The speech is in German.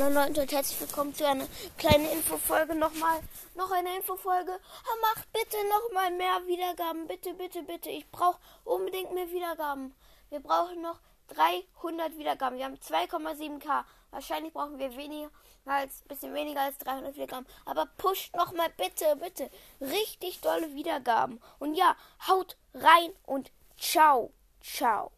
Hallo Leute und herzlich willkommen zu einer kleinen Infofolge nochmal. Noch eine Infofolge. Macht bitte nochmal mehr Wiedergaben. Bitte, bitte, bitte. Ich brauche unbedingt mehr Wiedergaben. Wir brauchen noch 300 Wiedergaben. Wir haben 2,7k. Wahrscheinlich brauchen wir weniger als bisschen weniger als 300 Wiedergaben. Aber pusht nochmal bitte, bitte. Richtig tolle Wiedergaben. Und ja, haut rein und ciao. Ciao.